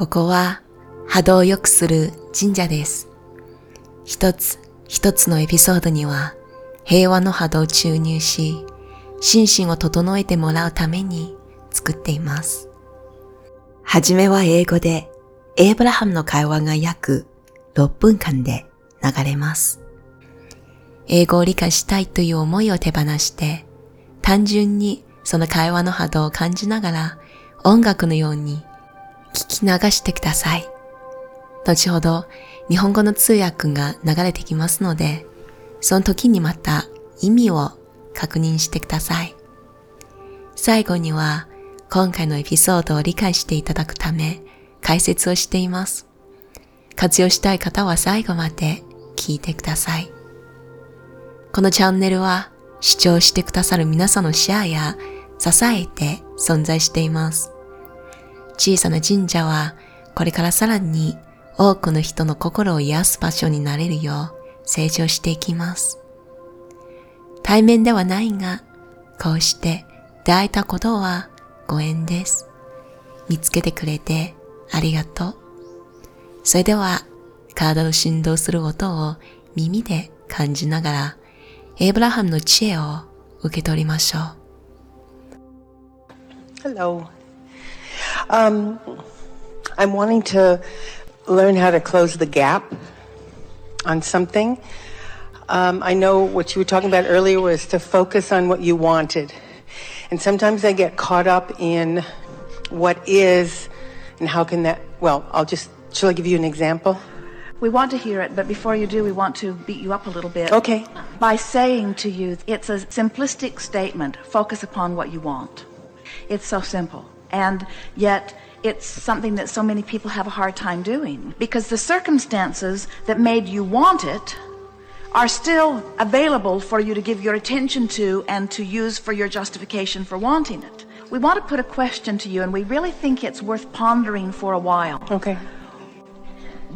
ここは波動を良くする神社です。一つ一つのエピソードには平和の波動を注入し、心身を整えてもらうために作っています。はじめは英語で、エイブラハムの会話が約6分間で流れます。英語を理解したいという思いを手放して、単純にその会話の波動を感じながら音楽のように聞き流してください。後ほど日本語の通訳が流れてきますので、その時にまた意味を確認してください。最後には今回のエピソードを理解していただくため解説をしています。活用したい方は最後まで聞いてください。このチャンネルは視聴してくださる皆さんのシェアや支えて存在しています。小さな神社はこれからさらに多くの人の心を癒す場所になれるよう成長していきます。対面ではないが、こうして出会えたことはご縁です。見つけてくれてありがとう。それでは、体の振動する音を耳で感じながら、エイブラハムの知恵を受け取りましょう。Hello. Um, I'm wanting to learn how to close the gap on something. Um, I know what you were talking about earlier was to focus on what you wanted. And sometimes I get caught up in what is and how can that, well, I'll just, shall I give you an example? We want to hear it, but before you do, we want to beat you up a little bit. Okay. By saying to you, it's a simplistic statement focus upon what you want. It's so simple. And yet, it's something that so many people have a hard time doing because the circumstances that made you want it are still available for you to give your attention to and to use for your justification for wanting it. We want to put a question to you, and we really think it's worth pondering for a while. Okay.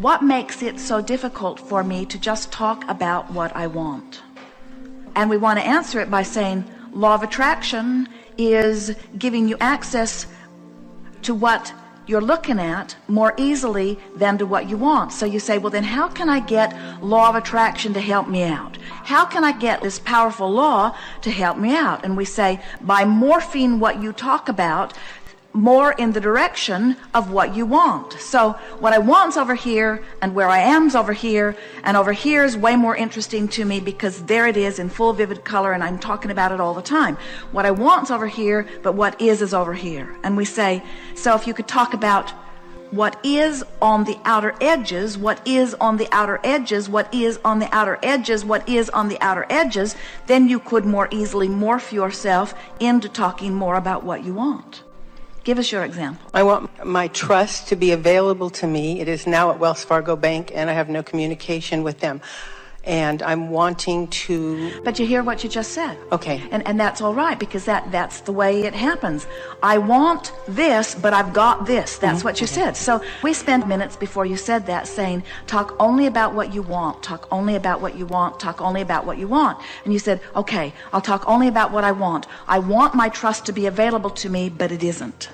What makes it so difficult for me to just talk about what I want? And we want to answer it by saying law of attraction is giving you access to what you're looking at more easily than to what you want. So you say, well, then how can I get law of attraction to help me out? How can I get this powerful law to help me out? And we say, by morphing what you talk about more in the direction of what you want. So what I want's over here and where I am's over here and over here is way more interesting to me because there it is in full vivid color and I'm talking about it all the time. What I want's over here, but what is is over here. And we say, so if you could talk about what is on the outer edges, what is on the outer edges, what is on the outer edges, what is on the outer edges, then you could more easily morph yourself into talking more about what you want. Give us your example. I want my trust to be available to me. It is now at Wells Fargo Bank, and I have no communication with them. And I'm wanting to. But you hear what you just said. Okay. And and that's all right because that that's the way it happens. I want this, but I've got this. That's mm-hmm. what you mm-hmm. said. So we spend minutes before you said that saying talk only about what you want, talk only about what you want, talk only about what you want. And you said, "Okay, I'll talk only about what I want. I want my trust to be available to me, but it isn't."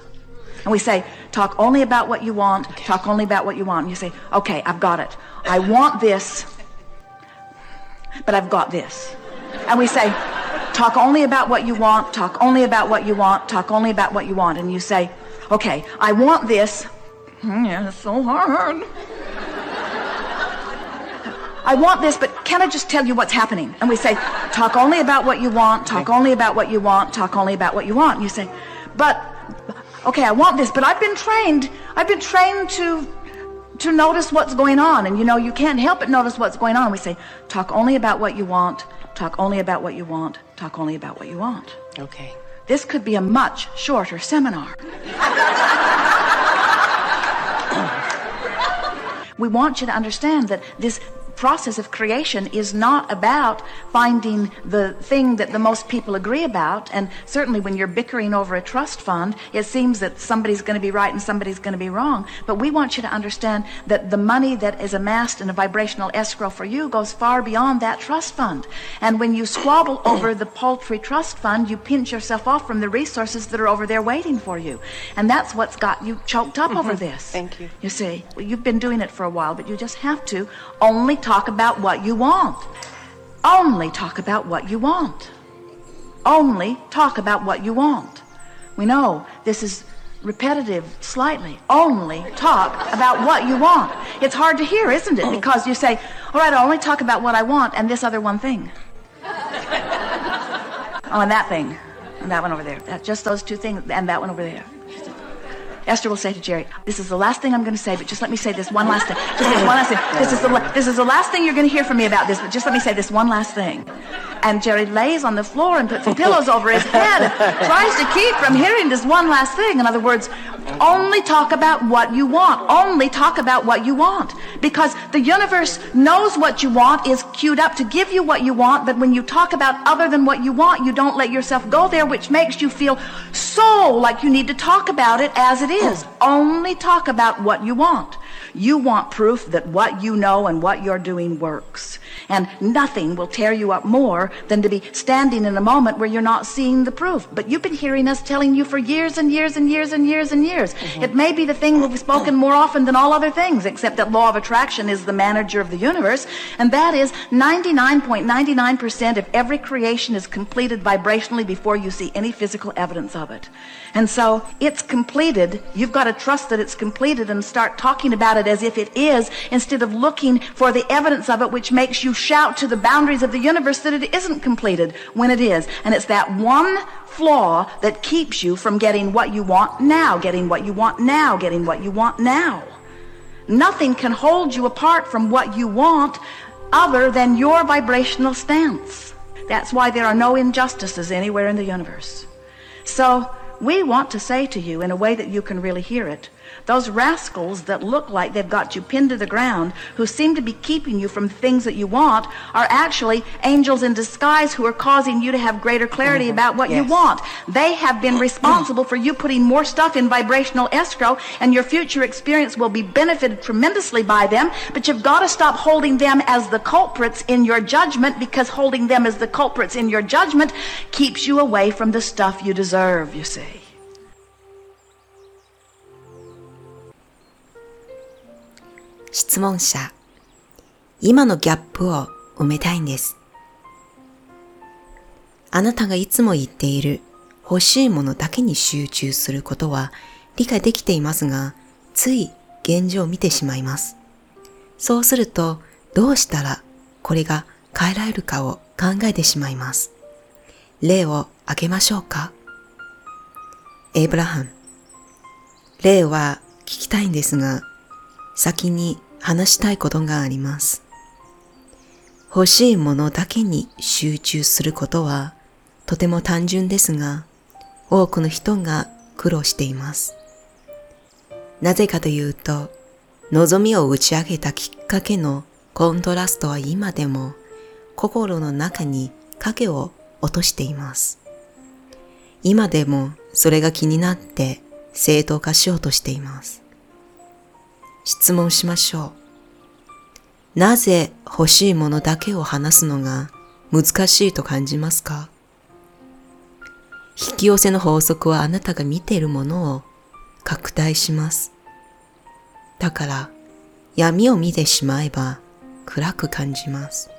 And we say, talk only about what you want, talk only about what you want. And you say, okay, I've got it. I want this, but I've got this. And we say, talk only about what you want, talk only about what you want, talk only about what you want. And you say, okay, I want this. Hmm, Yeah, it's so hard. I want this, but can I just tell you what's happening? And we say, talk only about what you want, talk only about what you want, talk only about what you want. And you say, but okay, I want this, but I've been trained, I've been trained to to notice what's going on. And you know, you can't help but notice what's going on. We say, talk only about what you want, talk only about what you want, talk only about what you want. Okay. This could be a much shorter seminar. we want you to understand that this process of creation is not about finding the thing that the most people agree about. And certainly when you're bickering over a trust fund, it seems that somebody's going to be right and somebody's going to be wrong. But we want you to understand that the money that is amassed in a vibrational escrow for you goes far beyond that trust fund. And when you squabble over the paltry trust fund, you pinch yourself off from the resources that are over there waiting for you. And that's what's got you choked up over mm-hmm. this. Thank you. You see, well, you've been doing it for a while, but you just have to only talk about what you want. Only talk about what you want. Only talk about what you want. We know this is repetitive slightly. Only talk about what you want. It's hard to hear, isn't it? Because you say, all right, I'll only talk about what I want and this other one thing. oh, and that thing. And that one over there. That, just those two things and that one over there. Esther will say to Jerry, "This is the last thing I'm going to say, but just let me say this one last thing. Just this one last thing. This is the this is the last thing you're going to hear from me about this, but just let me say this one last thing." And Jerry lays on the floor and puts pillows over his head, tries to keep from hearing this one last thing. In other words, only talk about what you want. Only talk about what you want, because the universe knows what you want is queued up to give you what you want. But when you talk about other than what you want, you don't let yourself go there, which makes you feel so like you need to talk about it as it is. Only talk about what you want. You want proof that what you know and what you're doing works. And nothing will tear you up more than to be standing in a moment where you're not seeing the proof. But you've been hearing us telling you for years and years and years and years and years. Mm-hmm. It may be the thing we've spoken more often than all other things, except that law of attraction is the manager of the universe. And that is 99.99% of every creation is completed vibrationally before you see any physical evidence of it. And so it's completed. You've got to trust that it's completed and start talking about it as if it is instead of looking for the evidence of it, which makes you shout to the boundaries of the universe that it isn't completed when it is. And it's that one flaw that keeps you from getting what you want now, getting what you want now, getting what you want now. Nothing can hold you apart from what you want other than your vibrational stance. That's why there are no injustices anywhere in the universe. So we want to say to you in a way that you can really hear it. Those rascals that look like they've got you pinned to the ground, who seem to be keeping you from things that you want, are actually angels in disguise who are causing you to have greater clarity mm-hmm. about what you want. They have been responsible for you putting more stuff in vibrational escrow, and your future experience will be benefited tremendously by them. But you've got to stop holding them as the culprits in your judgment because holding them as the culprits in your judgment keeps you away from the stuff you deserve, you see. 質問者。今のギャップを埋めたいんです。あなたがいつも言っている欲しいものだけに集中することは理解できていますが、つい現状を見てしまいます。そうすると、どうしたらこれが変えられるかを考えてしまいます。例を挙げましょうかエイブラハム。例は聞きたいんですが、先に話したいことがあります。欲しいものだけに集中することはとても単純ですが、多くの人が苦労しています。なぜかというと、望みを打ち上げたきっかけのコントラストは今でも心の中に影を落としています。今でもそれが気になって正当化しようとしています。質問しましょう。なぜ欲しいものだけを話すのが難しいと感じますか？引き寄せの法則はあなたが見ているものを拡大します。だから闇を見てしまえば暗く感じます。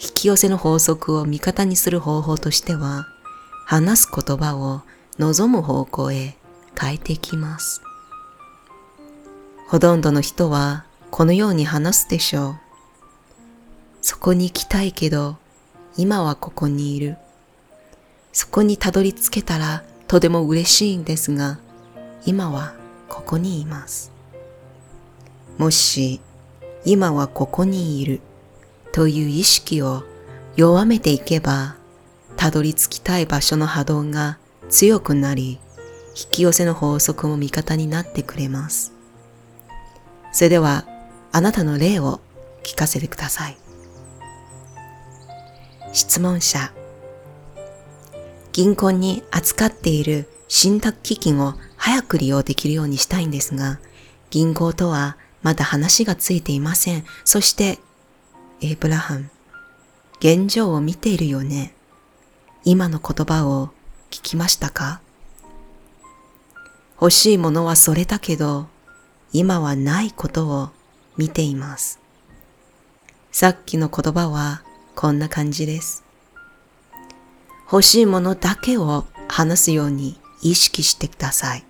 引き寄せの法則を味方にする方法としては話す言葉を望む方向へ変えていきます。ほとんどの人はこのように話すでしょう。そこに行きたいけど、今はここにいる。そこにたどり着けたらとても嬉しいんですが、今はここにいます。もし、今はここにいるという意識を弱めていけば、たどり着きたい場所の波動が強くなり、引き寄せの法則も味方になってくれます。それでは、あなたの例を聞かせてください。質問者銀行に扱っている信託基金を早く利用できるようにしたいんですが、銀行とはまだ話がついていません。そして、エイブラハム、現状を見ているよね。今の言葉を聞きましたか？欲しいものはそれだけど、今はないことを見ています。さっきの言葉はこんな感じです。欲しいものだけを話すように意識してください。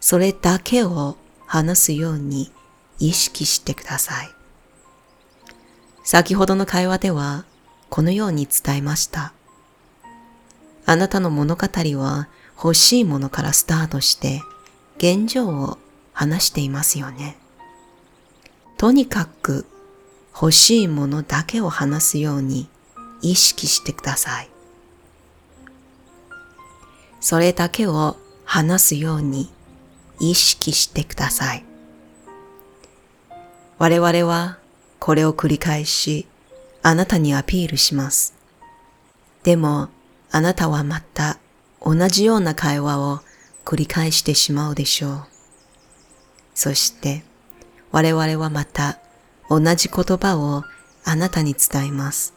それだけを話すように意識してください。先ほどの会話ではこのように伝えました。あなたの物語は欲しいものからスタートして現状を話していますよね。とにかく欲しいものだけを話すように意識してください。それだけを話すように意識してください。我々はこれを繰り返しあなたにアピールします。でもあなたはまた同じような会話を繰り返してしまうでしょう。そして我々はまた同じ言葉をあなたに伝えます。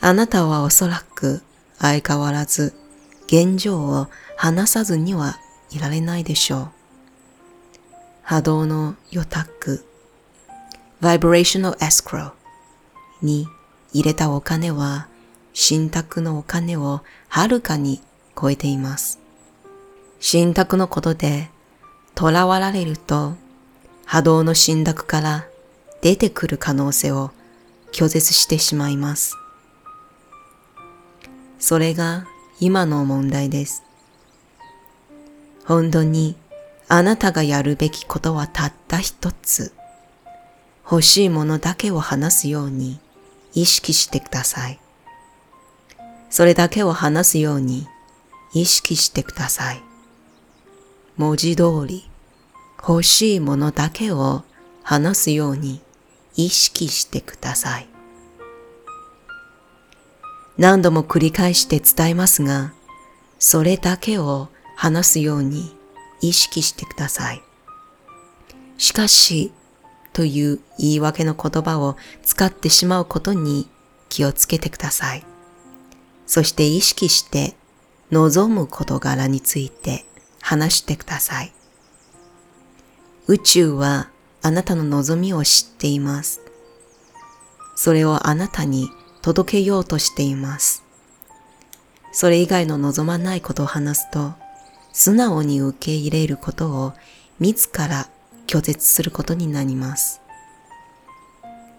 あなたはおそらく相変わらず現状を話さずにはいられないでしょう。波動の予託 Vibrational Escrow に入れたお金は信託のお金をはるかに超えています。信託のことで囚わられると波動の信託から出てくる可能性を拒絶してしまいます。それが今の問題です。本当にあなたがやるべきことはたった一つ。欲しいものだけを話すように意識してください。それだけを話すように意識してください。文字通り欲しいものだけを話すように意識してください。何度も繰り返して伝えますが、それだけを話すように意識してください。しかし、という言い訳の言葉を使ってしまうことに気をつけてください。そして意識して望む事柄について話してください。宇宙はあなたの望みを知っています。それをあなたに届けようとしています。それ以外の望まないことを話すと、素直に受け入れることを自ら拒絶することになります。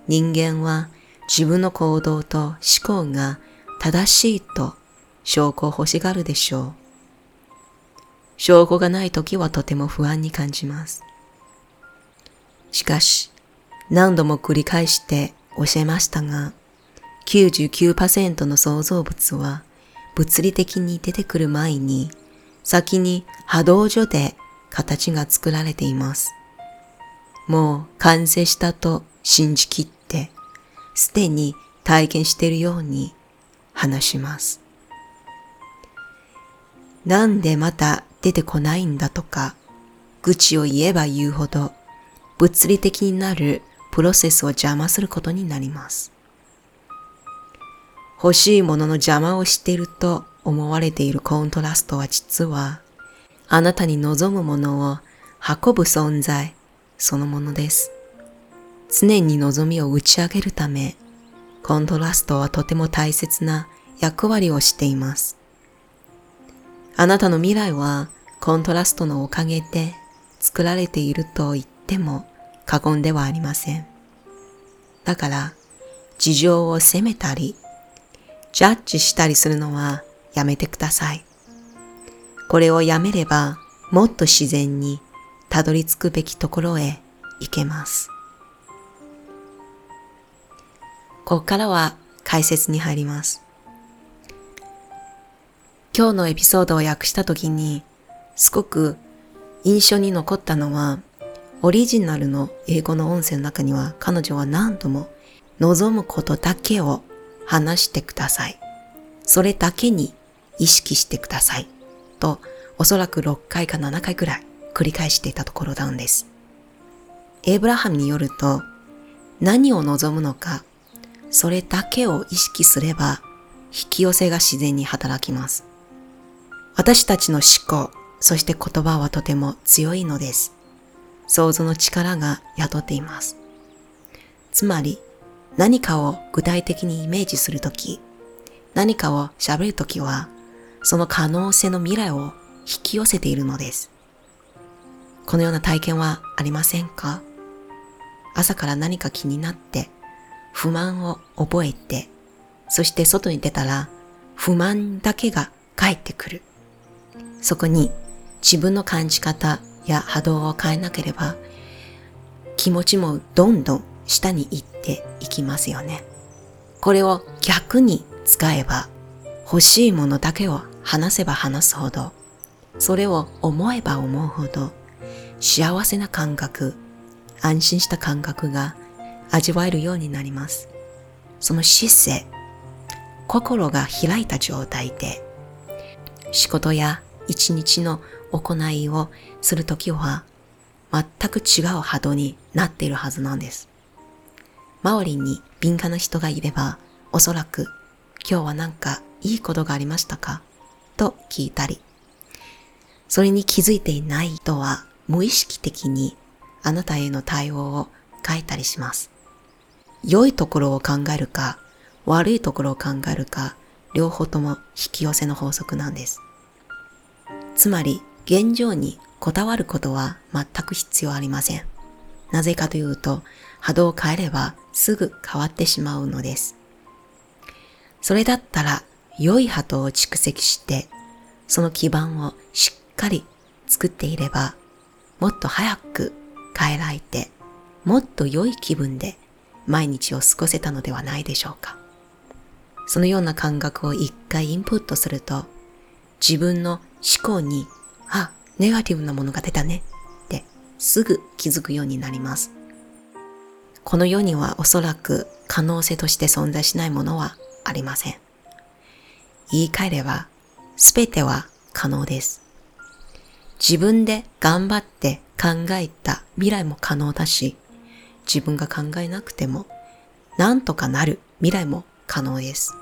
人間は自分の行動と思考が正しいと証拠を欲しがるでしょう。証拠がないときはとても不安に感じます。しかし、何度も繰り返して教えましたが、99%の創造物は物理的に出てくる前に先に波動所で形が作られています。もう完成したと信じきってすでに体験しているように話します。なんでまた出てこないんだとか愚痴を言えば言うほど物理的になるプロセスを邪魔することになります。欲しいものの邪魔をしていると思われているコントラストは実は、あなたに望むものを運ぶ存在そのものです。常に望みを打ち上げるため、コントラストはとても大切な役割をしています。あなたの未来はコントラストのおかげで作られていると言っても過言ではありません。だから、事情を責めたり、ジャッジしたりするのはやめてください。これをやめればもっと自然にたどり着くべきところへ行けます。ここからは解説に入ります。今日のエピソードを訳したときにすごく印象に残ったのはオリジナルの英語の音声の中には彼女は何度も望むことだけを話してください。それだけに意識してください。と、おそらく6回か7回くらい繰り返していたところなんです。エイブラハムによると、何を望むのか、それだけを意識すれば、引き寄せが自然に働きます。私たちの思考、そして言葉はとても強いのです。想像の力が宿っています。つまり、何かを具体的にイメージするとき、何かを喋るときは、その可能性の未来を引き寄せているのです。このような体験はありませんか？朝から何か気になって、不満を覚えて、そして外に出たら不満だけが返ってくる。そこに自分の感じ方や波動を変えなければ、気持ちもどんどん下に行っていきますよね。これを逆に使えば、欲しいものだけを話せば話すほど、それを思えば思うほど、幸せな感覚、安心した感覚が味わえるようになります。その姿勢、心が開いた状態で、仕事や一日の行いをするときは、全く違う波動になっているはずなんです。周りに敏感な人がいれば、おそらく今日はなんかいいことがありましたか？と聞いたり、それに気づいていない人は無意識的にあなたへの対応を変えたりします。良いところを考えるか、悪いところを考えるか、両方とも引き寄せの法則なんです。つまり、現状にこだわることは全く必要ありません。なぜかというと、波動を変えればすぐ変わってしまうのです。それだったら、良い波動を蓄積して、その基盤をしっかり作っていれば、もっと早く変えられて、もっと良い気分で毎日を過ごせたのではないでしょうか。そのような感覚を一回インプットすると、自分の思考に、あ、ネガティブなものが出たねってすぐ気づくようになります。この世にはおそらく可能性として存在しないものはありません。言い換えれば、すべては可能です。自分で頑張って考えた未来も可能だし、自分が考えなくても、なんとかなる未来も可能です。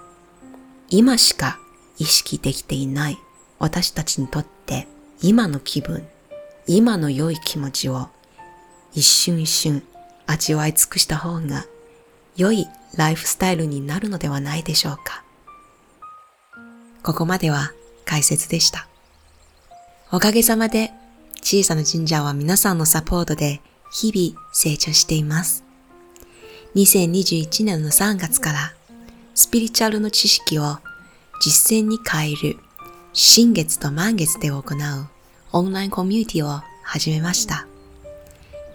今しか意識できていない私たちにとって今の気分、今の良い気持ちを一瞬一瞬味わい尽くした方が良いライフスタイルになるのではないでしょうか。ここまでは解説でした。おかげさまで小さな神社は皆さんのサポートで日々成長しています。2021年の3月からスピリチュアルの知識を実践に変える新月と満月で行うオンラインコミュニティを始めました。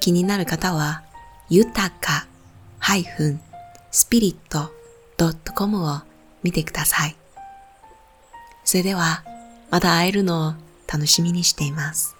気になる方は、豊か -spirit.com を見てください。それでは、また会えるのを楽しみにしています。